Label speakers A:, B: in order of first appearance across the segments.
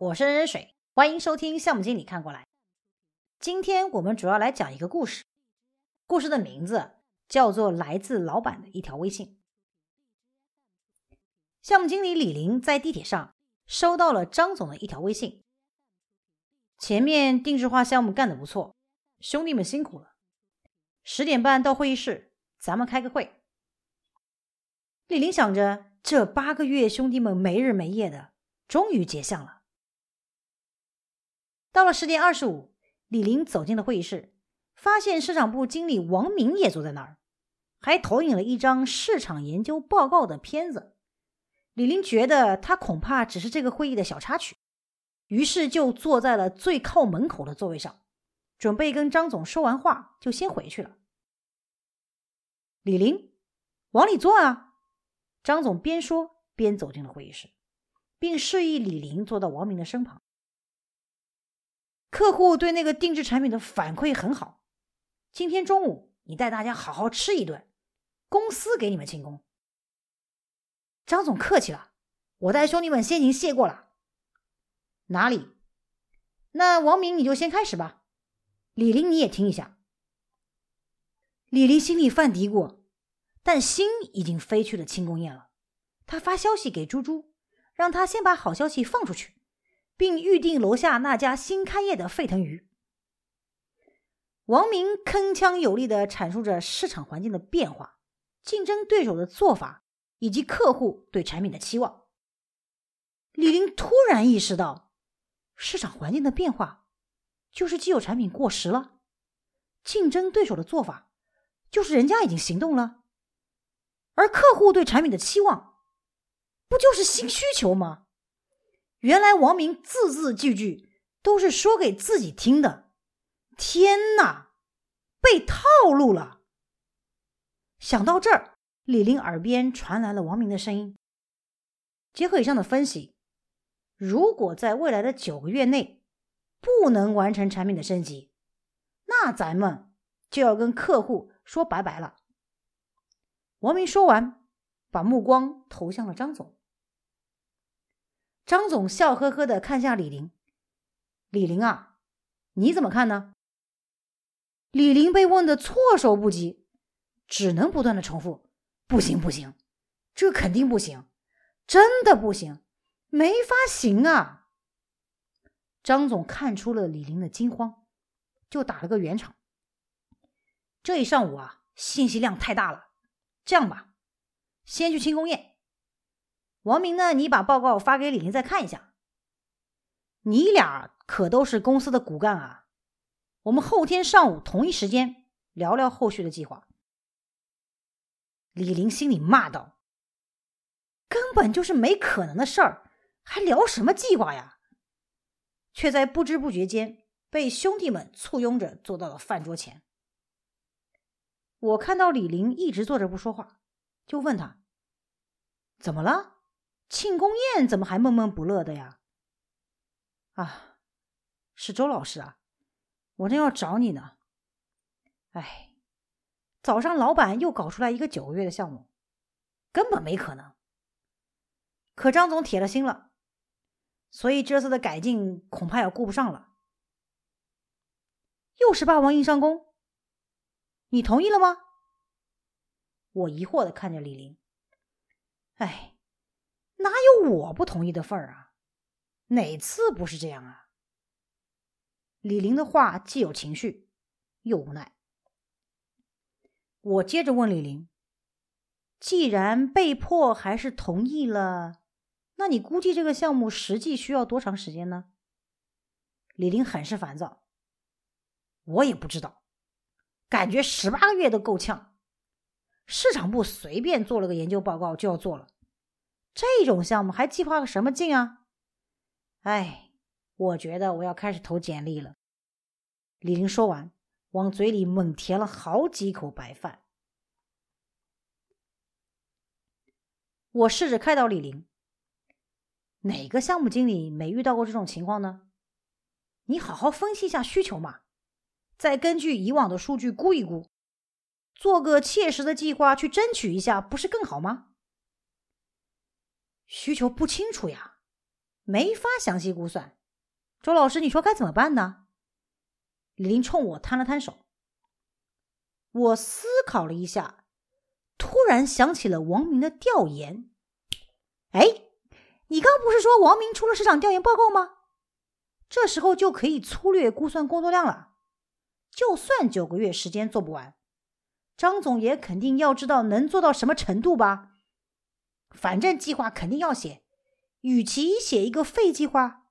A: 我是任任水，欢迎收听项目经理看过来。今天我们主要来讲一个故事，故事的名字叫做《来自老板的一条微信》。项目经理李林在地铁上收到了张总的一条微信，前面定制化项目干得不错，兄弟们辛苦了，十点半到会议室，咱们开个会。李林想着，这八个月兄弟们没日没夜的。终于结项了。到了十点二十五，李林走进了会议室，发现市场部经理王明也坐在那儿，还投影了一张市场研究报告的片子。李林觉得他恐怕只是这个会议的小插曲，于是就坐在了最靠门口的座位上，准备跟张总说完话就先回去了。李林，往里坐啊！张总边说边走进了会议室。并示意李林坐到王明的身旁。客户对那个定制产品的反馈很好，今天中午你带大家好好吃一顿，公司给你们庆功。张总客气了，我带兄弟们先行谢过了。哪里？那王明你就先开始吧，李林你也听一下。李林心里犯嘀咕，但心已经飞去了庆功宴了。他发消息给猪猪。让他先把好消息放出去，并预定楼下那家新开业的沸腾鱼。王明铿锵有力地阐述着市场环境的变化、竞争对手的做法以及客户对产品的期望。李林突然意识到，市场环境的变化就是既有产品过时了，竞争对手的做法就是人家已经行动了，而客户对产品的期望。不就是新需求吗？原来王明字字句句都是说给自己听的。天哪，被套路了！想到这儿，李林耳边传来了王明的声音。结合以上的分析，如果在未来的九个月内不能完成产品的升级，那咱们就要跟客户说拜拜了。王明说完，把目光投向了张总。张总笑呵呵的看向李林：“李林啊，你怎么看呢？”李林被问的措手不及，只能不断的重复：“不行，不行，这肯定不行，真的不行，没法行啊！”张总看出了李林的惊慌，就打了个圆场：“这一上午啊，信息量太大了，这样吧，先去庆功宴。”王明呢？你把报告发给李林再看一下。你俩可都是公司的骨干啊！我们后天上午同一时间聊聊后续的计划。李林心里骂道：“根本就是没可能的事儿，还聊什么计划呀？”却在不知不觉间被兄弟们簇拥着坐到了饭桌前。我看到李林一直坐着不说话，就问他：“怎么了？”庆功宴怎么还闷闷不乐的呀？啊，是周老师啊，我正要找你呢。哎，早上老板又搞出来一个九个月的项目，根本没可能。可张总铁了心了，所以这次的改进恐怕要顾不上了。又是霸王硬上弓，你同意了吗？我疑惑的看着李林，哎。哪有我不同意的份儿啊？哪次不是这样啊？李林的话既有情绪，又无奈。我接着问李林：“既然被迫还是同意了，那你估计这个项目实际需要多长时间呢？”李林很是烦躁：“我也不知道，感觉十八个月都够呛。市场部随便做了个研究报告就要做了。”这种项目还计划个什么劲啊？哎，我觉得我要开始投简历了。李林说完，往嘴里猛填了好几口白饭。我试着开导李林：“哪个项目经理没遇到过这种情况呢？你好好分析一下需求嘛，再根据以往的数据估一估，做个切实的计划去争取一下，不是更好吗？”需求不清楚呀，没法详细估算。周老师，你说该怎么办呢？李林冲我摊了摊手。我思考了一下，突然想起了王明的调研。哎，你刚不是说王明出了市场调研报告吗？这时候就可以粗略估算工作量了。就算九个月时间做不完，张总也肯定要知道能做到什么程度吧？反正计划肯定要写，与其写一个废计划，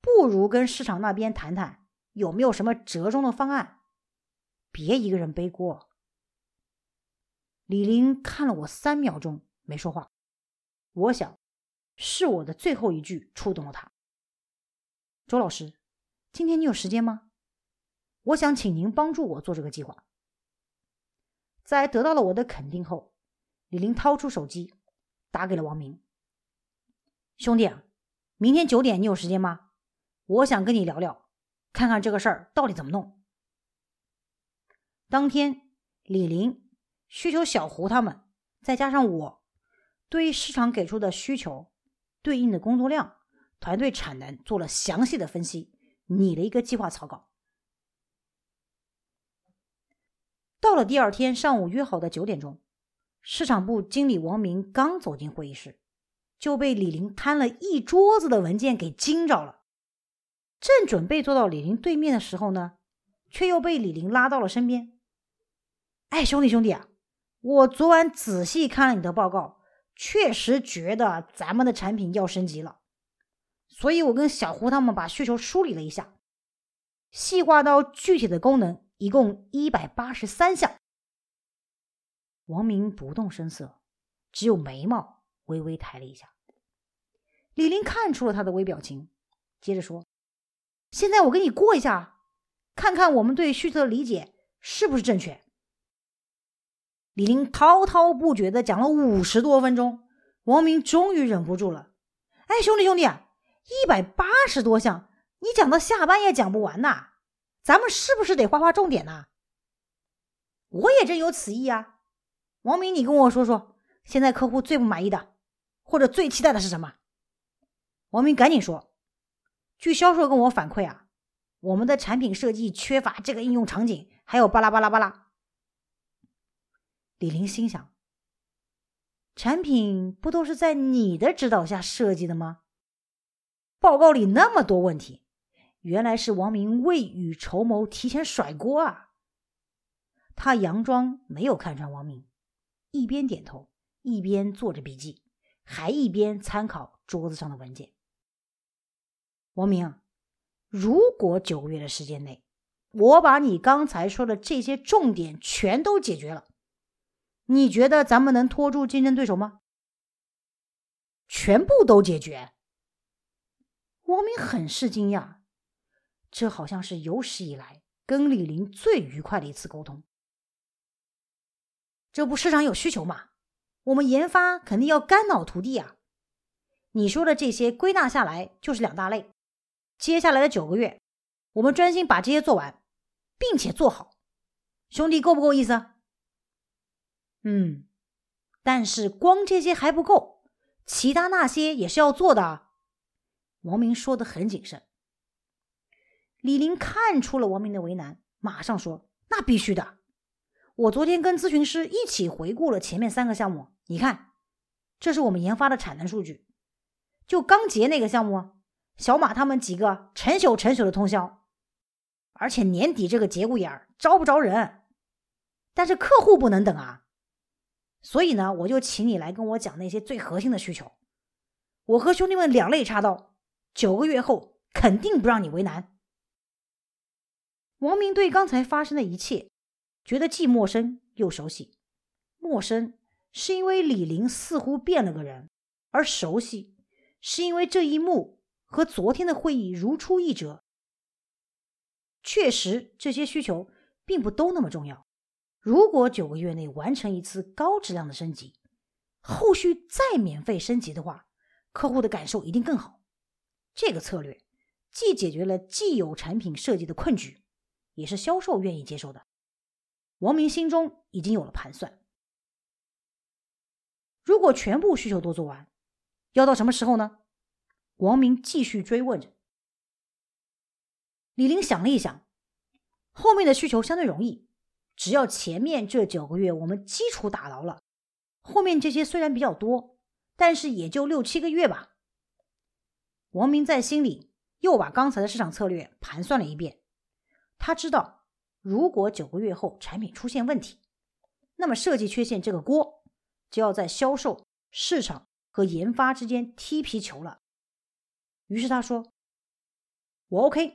A: 不如跟市场那边谈谈有没有什么折中的方案，别一个人背锅。李林看了我三秒钟没说话，我想是我的最后一句触动了他。周老师，今天你有时间吗？我想请您帮助我做这个计划。在得到了我的肯定后，李林掏出手机，打给了王明。兄弟，明天九点你有时间吗？我想跟你聊聊，看看这个事儿到底怎么弄。当天，李林、需求小胡他们，再加上我，对于市场给出的需求、对应的工作量。团队产能做了详细的分析，拟了一个计划草稿。到了第二天上午约好的九点钟，市场部经理王明刚走进会议室，就被李林摊了一桌子的文件给惊着了。正准备坐到李林对面的时候呢，却又被李林拉到了身边。哎，兄弟兄弟啊，我昨晚仔细看了你的报告，确实觉得咱们的产品要升级了。所以我跟小胡他们把需求梳理了一下，细化到具体的功能，一共一百八十三项。王明不动声色，只有眉毛微微抬了一下。李林看出了他的微表情，接着说：“现在我给你过一下，看看我们对需求的理解是不是正确。”李林滔滔不绝的讲了五十多分钟，王明终于忍不住了：“哎，兄弟兄弟！”一百八十多项，你讲到下班也讲不完呐！咱们是不是得划划重点呐？我也真有此意啊！王明，你跟我说说，现在客户最不满意的，或者最期待的是什么？王明赶紧说：“据销售跟我反馈啊，我们的产品设计缺乏这个应用场景，还有巴拉巴拉巴拉。”李玲心想：产品不都是在你的指导下设计的吗？报告里那么多问题，原来是王明未雨绸缪，提前甩锅啊！他佯装没有看穿王明，一边点头，一边做着笔记，还一边参考桌子上的文件。王明，如果九个月的时间内，我把你刚才说的这些重点全都解决了，你觉得咱们能拖住竞争对手吗？全部都解决？王明很是惊讶，这好像是有史以来跟李林最愉快的一次沟通。这不市场有需求嘛，我们研发肯定要肝脑涂地啊！你说的这些归纳下来就是两大类。接下来的九个月，我们专心把这些做完，并且做好。兄弟，够不够意思？嗯，但是光这些还不够，其他那些也是要做的。王明说的很谨慎，李林看出了王明的为难，马上说：“那必须的，我昨天跟咨询师一起回顾了前面三个项目，你看，这是我们研发的产能数据。就刚结那个项目，小马他们几个成宿成宿的通宵，而且年底这个节骨眼儿招不着人，但是客户不能等啊，所以呢，我就请你来跟我讲那些最核心的需求，我和兄弟们两肋插刀。”九个月后，肯定不让你为难。王明对刚才发生的一切觉得既陌生又熟悉。陌生是因为李林似乎变了个人，而熟悉是因为这一幕和昨天的会议如出一辙。确实，这些需求并不都那么重要。如果九个月内完成一次高质量的升级，后续再免费升级的话，客户的感受一定更好。这个策略既解决了既有产品设计的困局，也是销售愿意接受的。王明心中已经有了盘算。如果全部需求都做完，要到什么时候呢？王明继续追问着。李林想了一想，后面的需求相对容易，只要前面这九个月我们基础打牢了，后面这些虽然比较多，但是也就六七个月吧。王明在心里又把刚才的市场策略盘算了一遍，他知道，如果九个月后产品出现问题，那么设计缺陷这个锅就要在销售、市场和研发之间踢皮球了。于是他说：“我 OK。”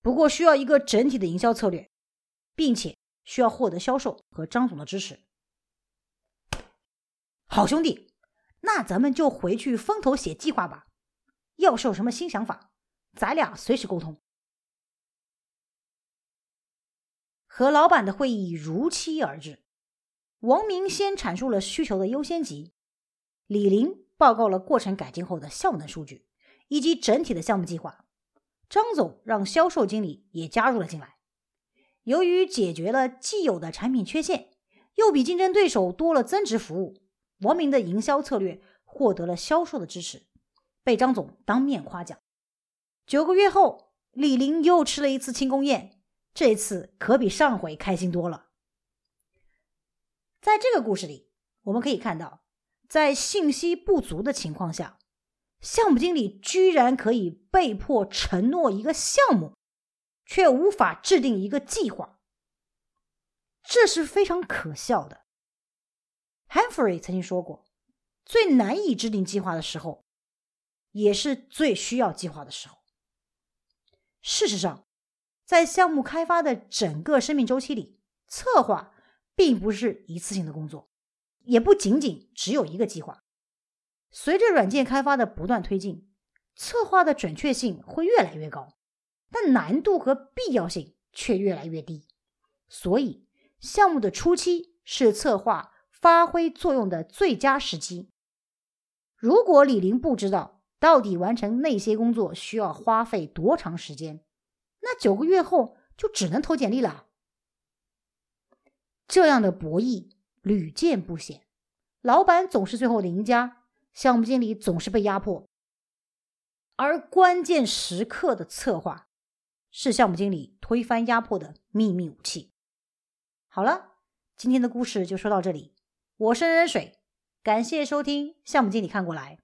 A: 不过需要一个整体的营销策略，并且需要获得销售和张总的支持。好兄弟，那咱们就回去分头写计划吧。要是有什么新想法，咱俩随时沟通。和老板的会议如期而至，王明先阐述了需求的优先级，李林报告了过程改进后的效能数据以及整体的项目计划。张总让销售经理也加入了进来。由于解决了既有的产品缺陷，又比竞争对手多了增值服务，王明的营销策略获得了销售的支持，被张总当面夸奖。九个月后，李林又吃了一次庆功宴，这次可比上回开心多了。在这个故事里，我们可以看到，在信息不足的情况下。项目经理居然可以被迫承诺一个项目，却无法制定一个计划，这是非常可笑的。Humphrey 曾经说过，最难以制定计划的时候，也是最需要计划的时候。事实上，在项目开发的整个生命周期里，策划并不是一次性的工作，也不仅仅只有一个计划。随着软件开发的不断推进，策划的准确性会越来越高，但难度和必要性却越来越低。所以，项目的初期是策划发挥作用的最佳时机。如果李林不知道到底完成那些工作需要花费多长时间，那九个月后就只能投简历了。这样的博弈屡见不鲜，老板总是最后的赢家。项目经理总是被压迫，而关键时刻的策划是项目经理推翻压迫的秘密武器。好了，今天的故事就说到这里。我是任水，感谢收听项目经理看过来。